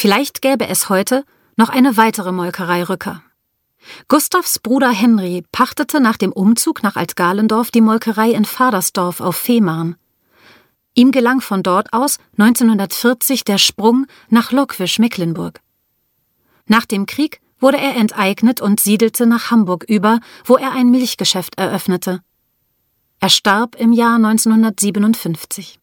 Vielleicht gäbe es heute noch eine weitere Molkerei Rücker. Gustavs Bruder Henry pachtete nach dem Umzug nach Altgalendorf die Molkerei in Vadersdorf auf Fehmarn. Ihm gelang von dort aus 1940 der Sprung nach Lockwisch-Mecklenburg. Nach dem Krieg wurde er enteignet und siedelte nach Hamburg über, wo er ein Milchgeschäft eröffnete. Er starb im Jahr 1957.